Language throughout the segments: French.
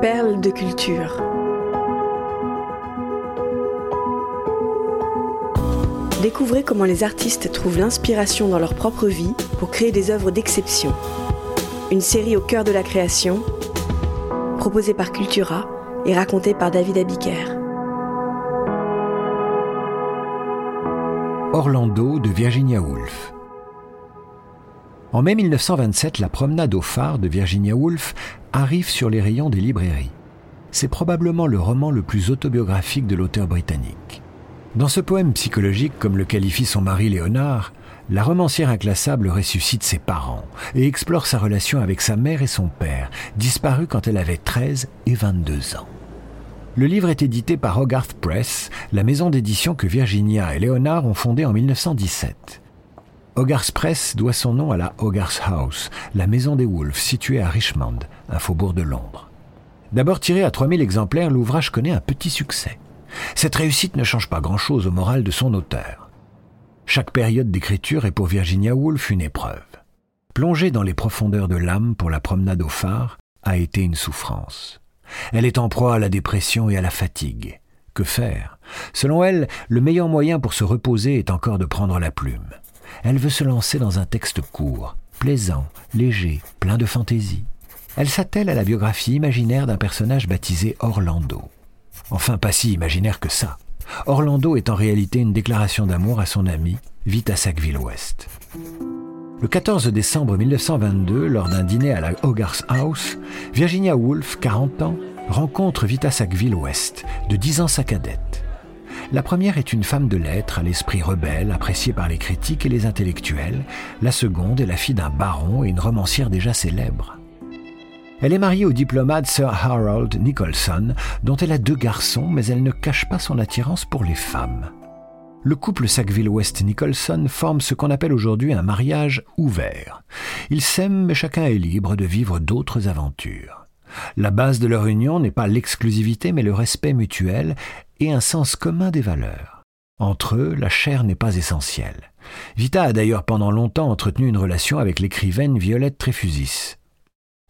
Perles de culture. Découvrez comment les artistes trouvent l'inspiration dans leur propre vie pour créer des œuvres d'exception. Une série au cœur de la création, proposée par Cultura et racontée par David Abiker. Orlando de Virginia Woolf. En mai 1927, la promenade au phare de Virginia Woolf arrive sur les rayons des librairies. C'est probablement le roman le plus autobiographique de l'auteur britannique. Dans ce poème psychologique, comme le qualifie son mari Léonard, la romancière inclassable ressuscite ses parents et explore sa relation avec sa mère et son père, disparus quand elle avait 13 et 22 ans. Le livre est édité par Hogarth Press, la maison d'édition que Virginia et Léonard ont fondée en 1917. Hogarth Press doit son nom à la Hogarth House, la maison des Wolves située à Richmond, un faubourg de Londres. D'abord tiré à 3000 exemplaires, l'ouvrage connaît un petit succès. Cette réussite ne change pas grand-chose au moral de son auteur. Chaque période d'écriture est pour Virginia Woolf une épreuve. Plonger dans les profondeurs de l'âme pour la promenade au phare a été une souffrance. Elle est en proie à la dépression et à la fatigue. Que faire? Selon elle, le meilleur moyen pour se reposer est encore de prendre la plume. Elle veut se lancer dans un texte court, plaisant, léger, plein de fantaisie. Elle s'attelle à la biographie imaginaire d'un personnage baptisé Orlando. Enfin, pas si imaginaire que ça. Orlando est en réalité une déclaration d'amour à son ami, Vita Sackville-West. Le 14 décembre 1922, lors d'un dîner à la Hogarth House, Virginia Woolf, 40 ans, rencontre Vita Sackville-West, de 10 ans sa cadette. La première est une femme de lettres à l'esprit rebelle, appréciée par les critiques et les intellectuels. La seconde est la fille d'un baron et une romancière déjà célèbre. Elle est mariée au diplomate Sir Harold Nicholson, dont elle a deux garçons, mais elle ne cache pas son attirance pour les femmes. Le couple Sackville-West-Nicholson forme ce qu'on appelle aujourd'hui un mariage ouvert. Ils s'aiment, mais chacun est libre de vivre d'autres aventures. La base de leur union n'est pas l'exclusivité, mais le respect mutuel et un sens commun des valeurs. Entre eux, la chair n'est pas essentielle. Vita a d'ailleurs pendant longtemps entretenu une relation avec l'écrivaine Violette Tréfusis.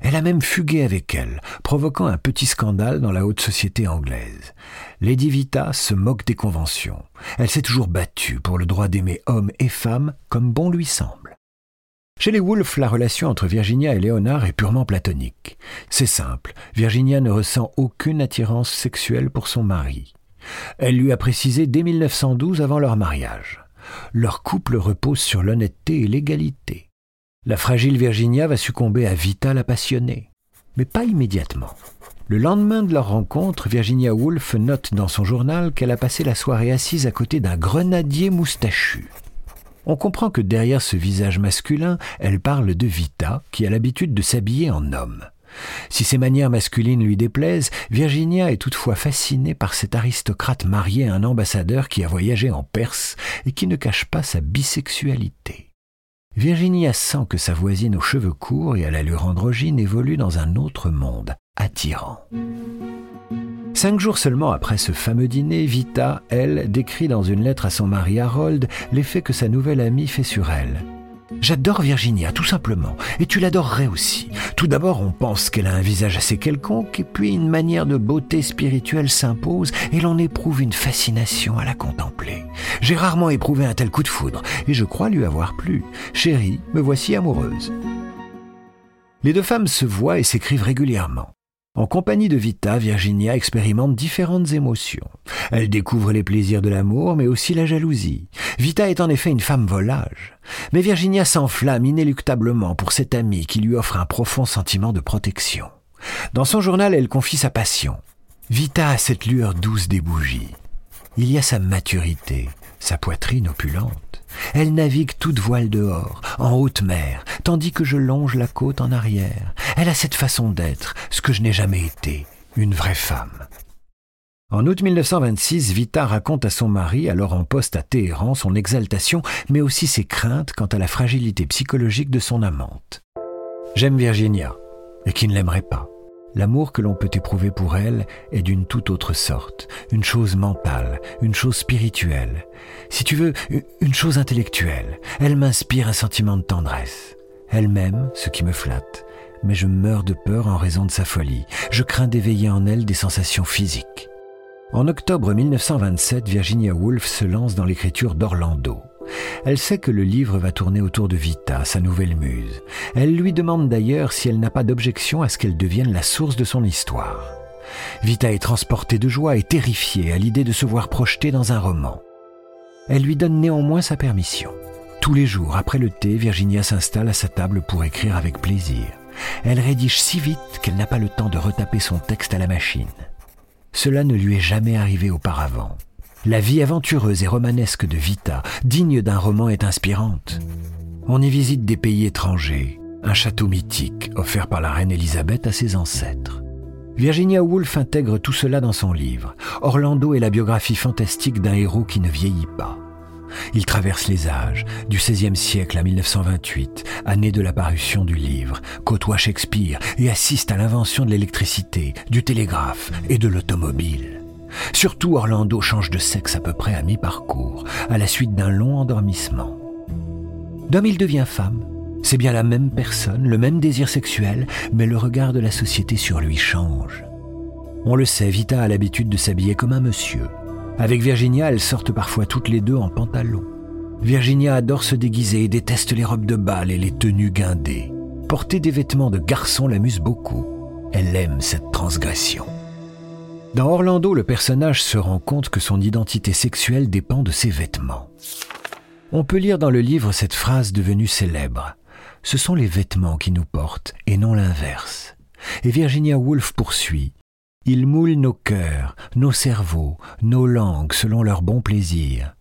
Elle a même fugué avec elle, provoquant un petit scandale dans la haute société anglaise. Lady Vita se moque des conventions. Elle s'est toujours battue pour le droit d'aimer hommes et femmes comme bon lui semble. Chez les Woolf, la relation entre Virginia et Léonard est purement platonique. C'est simple, Virginia ne ressent aucune attirance sexuelle pour son mari. Elle lui a précisé dès 1912 avant leur mariage. Leur couple repose sur l'honnêteté et l'égalité. La fragile Virginia va succomber à Vita la passionnée. Mais pas immédiatement. Le lendemain de leur rencontre, Virginia Woolf note dans son journal qu'elle a passé la soirée assise à côté d'un grenadier moustachu. On comprend que derrière ce visage masculin, elle parle de Vita, qui a l'habitude de s'habiller en homme. Si ses manières masculines lui déplaisent, Virginia est toutefois fascinée par cet aristocrate marié à un ambassadeur qui a voyagé en Perse et qui ne cache pas sa bisexualité. Virginia sent que sa voisine aux cheveux courts et à l'allure androgyne évolue dans un autre monde, attirant. Cinq jours seulement après ce fameux dîner, Vita, elle, décrit dans une lettre à son mari Harold l'effet que sa nouvelle amie fait sur elle. J'adore Virginia, tout simplement, et tu l'adorerais aussi. Tout d'abord, on pense qu'elle a un visage assez quelconque, et puis une manière de beauté spirituelle s'impose, et l'on éprouve une fascination à la contempler. J'ai rarement éprouvé un tel coup de foudre, et je crois lui avoir plu. Chérie, me voici amoureuse. Les deux femmes se voient et s'écrivent régulièrement. En compagnie de Vita, Virginia expérimente différentes émotions. Elle découvre les plaisirs de l'amour, mais aussi la jalousie. Vita est en effet une femme volage. Mais Virginia s'enflamme inéluctablement pour cette amie qui lui offre un profond sentiment de protection. Dans son journal, elle confie sa passion. Vita a cette lueur douce des bougies. Il y a sa maturité, sa poitrine opulente. Elle navigue toute voile dehors, en haute mer, tandis que je longe la côte en arrière. Elle a cette façon d'être, ce que je n'ai jamais été, une vraie femme. En août 1926, Vita raconte à son mari, alors en poste à Téhéran, son exaltation, mais aussi ses craintes quant à la fragilité psychologique de son amante. J'aime Virginia, et qui ne l'aimerait pas. L'amour que l'on peut éprouver pour elle est d'une toute autre sorte, une chose mentale, une chose spirituelle, si tu veux, une chose intellectuelle. Elle m'inspire un sentiment de tendresse. Elle m'aime, ce qui me flatte, mais je meurs de peur en raison de sa folie. Je crains d'éveiller en elle des sensations physiques. En octobre 1927, Virginia Woolf se lance dans l'écriture d'Orlando. Elle sait que le livre va tourner autour de Vita, sa nouvelle muse. Elle lui demande d'ailleurs si elle n'a pas d'objection à ce qu'elle devienne la source de son histoire. Vita est transportée de joie et terrifiée à l'idée de se voir projetée dans un roman. Elle lui donne néanmoins sa permission. Tous les jours, après le thé, Virginia s'installe à sa table pour écrire avec plaisir. Elle rédige si vite qu'elle n'a pas le temps de retaper son texte à la machine. Cela ne lui est jamais arrivé auparavant. La vie aventureuse et romanesque de Vita, digne d'un roman, est inspirante. On y visite des pays étrangers, un château mythique offert par la reine Élisabeth à ses ancêtres. Virginia Woolf intègre tout cela dans son livre. Orlando est la biographie fantastique d'un héros qui ne vieillit pas. Il traverse les âges, du XVIe siècle à 1928, année de la parution du livre, côtoie Shakespeare et assiste à l'invention de l'électricité, du télégraphe et de l'automobile. Surtout Orlando change de sexe à peu près à mi-parcours, à la suite d'un long endormissement. D'homme il devient femme. C'est bien la même personne, le même désir sexuel, mais le regard de la société sur lui change. On le sait, Vita a l'habitude de s'habiller comme un monsieur. Avec Virginia, elles sortent parfois toutes les deux en pantalon. Virginia adore se déguiser et déteste les robes de bal et les tenues guindées. Porter des vêtements de garçon l'amuse beaucoup. Elle aime cette transgression. Dans Orlando, le personnage se rend compte que son identité sexuelle dépend de ses vêtements. On peut lire dans le livre cette phrase devenue célèbre. Ce sont les vêtements qui nous portent et non l'inverse. Et Virginia Woolf poursuit. Ils moulent nos cœurs, nos cerveaux, nos langues selon leur bon plaisir.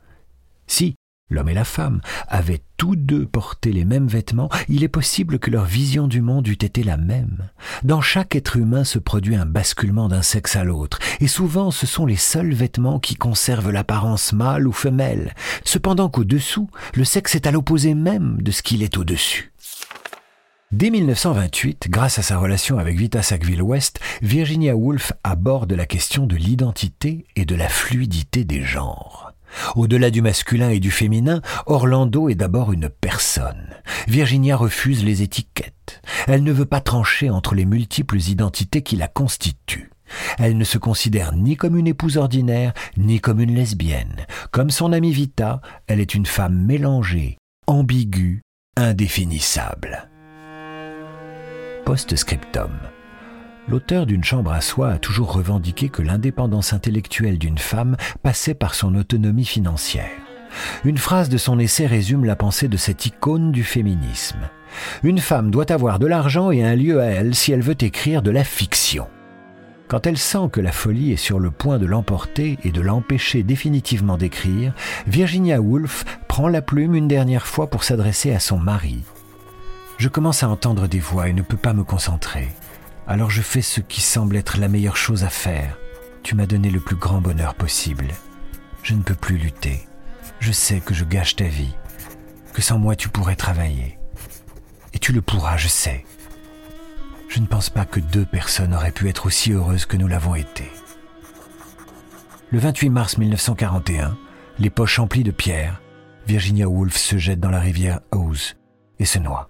Si l'homme et la femme avaient tous deux porté les mêmes vêtements, il est possible que leur vision du monde eût été la même. Dans chaque être humain se produit un basculement d'un sexe à l'autre, et souvent ce sont les seuls vêtements qui conservent l'apparence mâle ou femelle, cependant qu'au-dessous, le sexe est à l'opposé même de ce qu'il est au-dessus. Dès 1928, grâce à sa relation avec Vita Sackville-West, Virginia Woolf aborde la question de l'identité et de la fluidité des genres. Au-delà du masculin et du féminin, Orlando est d'abord une personne. Virginia refuse les étiquettes. Elle ne veut pas trancher entre les multiples identités qui la constituent. Elle ne se considère ni comme une épouse ordinaire, ni comme une lesbienne. Comme son amie Vita, elle est une femme mélangée, ambiguë, indéfinissable. Post-scriptum. L'auteur d'une chambre à soi a toujours revendiqué que l'indépendance intellectuelle d'une femme passait par son autonomie financière. Une phrase de son essai résume la pensée de cette icône du féminisme. Une femme doit avoir de l'argent et un lieu à elle si elle veut écrire de la fiction. Quand elle sent que la folie est sur le point de l'emporter et de l'empêcher définitivement d'écrire, Virginia Woolf prend la plume une dernière fois pour s'adresser à son mari. Je commence à entendre des voix et ne peux pas me concentrer. Alors je fais ce qui semble être la meilleure chose à faire. Tu m'as donné le plus grand bonheur possible. Je ne peux plus lutter. Je sais que je gâche ta vie, que sans moi tu pourrais travailler. Et tu le pourras, je sais. Je ne pense pas que deux personnes auraient pu être aussi heureuses que nous l'avons été. Le 28 mars 1941, les poches emplies de pierres, Virginia Woolf se jette dans la rivière Ouse et se noie.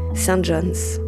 St. John's.